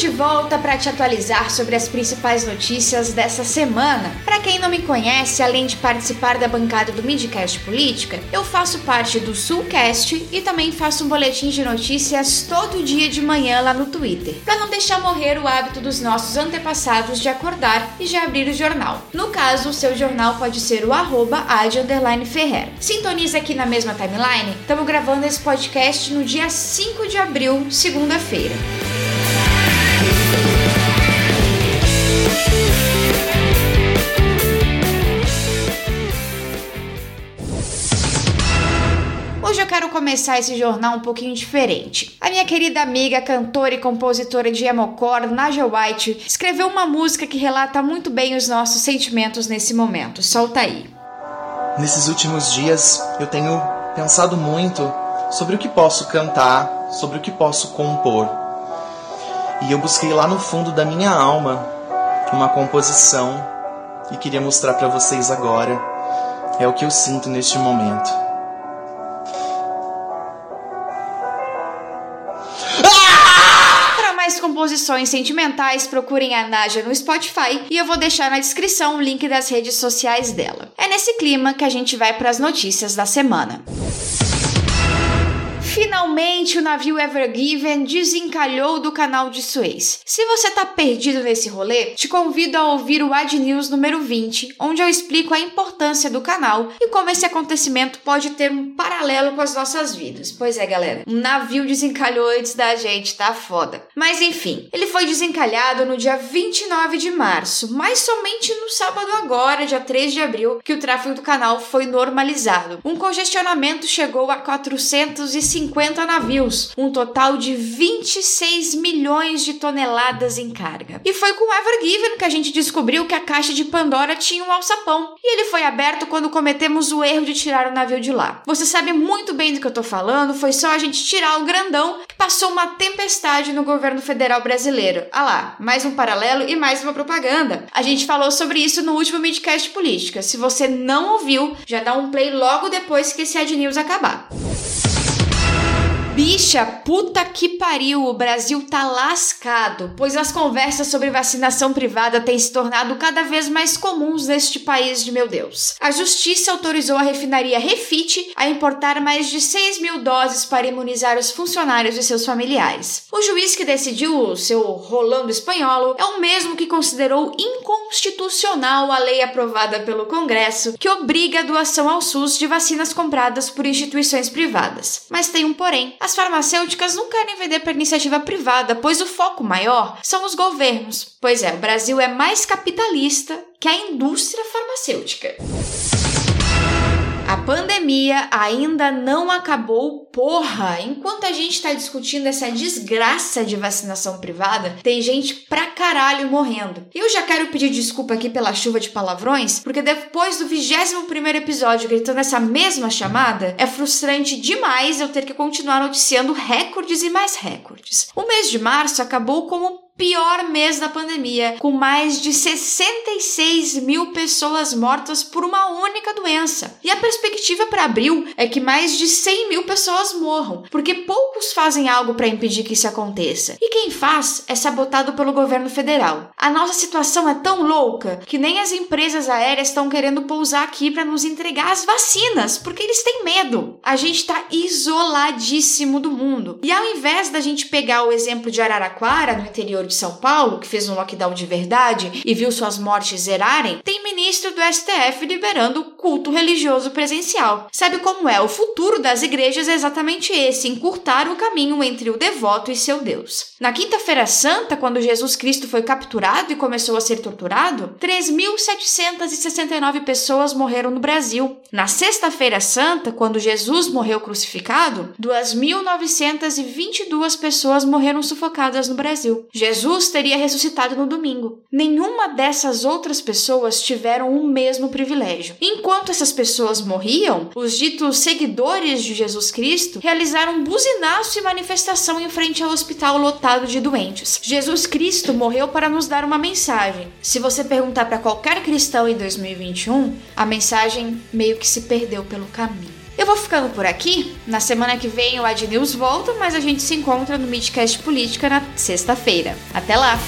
De volta para te atualizar sobre as principais notícias dessa semana. Para quem não me conhece, além de participar da bancada do Midcast Política, eu faço parte do Sulcast e também faço um boletim de notícias todo dia de manhã lá no Twitter, para não deixar morrer o hábito dos nossos antepassados de acordar e já abrir o jornal. No caso, o seu jornal pode ser o arroba Ferrer. Sintoniza aqui na mesma timeline. Estamos gravando esse podcast no dia 5 de abril, segunda-feira. Começar esse jornal um pouquinho diferente. A minha querida amiga, cantora e compositora de emocore, Naja White, escreveu uma música que relata muito bem os nossos sentimentos nesse momento. Solta aí. Nesses últimos dias eu tenho pensado muito sobre o que posso cantar, sobre o que posso compor. E eu busquei lá no fundo da minha alma uma composição e queria mostrar para vocês agora. É o que eu sinto neste momento. Composições sentimentais, procurem a Naja no Spotify e eu vou deixar na descrição o link das redes sociais dela. É nesse clima que a gente vai para as notícias da semana. Finalmente o navio Ever Given desencalhou do canal de Suez. Se você tá perdido nesse rolê, te convido a ouvir o Ad News número 20, onde eu explico a importância do canal e como esse acontecimento pode ter um paralelo com as nossas vidas. Pois é, galera, um navio desencalhou antes da gente, tá foda. Mas enfim, ele foi desencalhado no dia 29 de março, mas somente no sábado agora, dia 3 de abril, que o tráfego do canal foi normalizado. Um congestionamento chegou a 450 50 navios, um total de 26 milhões de toneladas em carga. E foi com o Ever Given que a gente descobriu que a caixa de Pandora tinha um alçapão, e ele foi aberto quando cometemos o erro de tirar o navio de lá. Você sabe muito bem do que eu tô falando, foi só a gente tirar o grandão que passou uma tempestade no governo federal brasileiro. Ah lá, mais um paralelo e mais uma propaganda. A gente falou sobre isso no último Midcast Política. Se você não ouviu, já dá um play logo depois que esse Ad News acabar. Bicha, puta que pariu, o Brasil tá lascado, pois as conversas sobre vacinação privada têm se tornado cada vez mais comuns neste país de meu Deus. A justiça autorizou a refinaria Refit a importar mais de 6 mil doses para imunizar os funcionários e seus familiares. O juiz que decidiu o seu rolando espanholo é o mesmo que considerou inconstitucional a lei aprovada pelo Congresso que obriga a doação ao SUS de vacinas compradas por instituições privadas. Mas tem um porém. As farmacêuticas não querem vender para iniciativa privada, pois o foco maior são os governos. Pois é, o Brasil é mais capitalista que a indústria farmacêutica. A pandemia ainda não acabou, porra! Enquanto a gente tá discutindo essa desgraça de vacinação privada, tem gente pra caralho morrendo. E eu já quero pedir desculpa aqui pela chuva de palavrões, porque depois do 21 primeiro episódio gritando essa mesma chamada, é frustrante demais eu ter que continuar noticiando recordes e mais recordes. O mês de março acabou como pior mês da pandemia, com mais de 66 mil pessoas mortas por uma única doença. E a perspectiva para abril é que mais de 100 mil pessoas morram, porque poucos fazem algo para impedir que isso aconteça. E quem faz é sabotado pelo governo federal. A nossa situação é tão louca que nem as empresas aéreas estão querendo pousar aqui para nos entregar as vacinas, porque eles têm medo. A gente está isoladíssimo do mundo. E ao invés da gente pegar o exemplo de Araraquara, no interior de São Paulo, que fez um lockdown de verdade e viu suas mortes zerarem, tem ministro do STF liberando o culto religioso presencial. Sabe como é? O futuro das igrejas é exatamente esse: encurtar o caminho entre o devoto e seu Deus. Na Quinta-feira Santa, quando Jesus Cristo foi capturado e começou a ser torturado, 3.769 pessoas morreram no Brasil. Na Sexta-feira Santa, quando Jesus morreu crucificado, 2.922 pessoas morreram sufocadas no Brasil. Jesus teria ressuscitado no domingo. Nenhuma dessas outras pessoas tiveram o mesmo privilégio. Enquanto essas pessoas morriam, os ditos seguidores de Jesus Cristo realizaram buzinaço e manifestação em frente ao hospital lotado de doentes. Jesus Cristo morreu para nos dar uma mensagem. Se você perguntar para qualquer cristão em 2021, a mensagem meio que se perdeu pelo caminho. Eu vou ficando por aqui. Na semana que vem o Ad News volta, mas a gente se encontra no Midcast Política na sexta-feira. Até lá!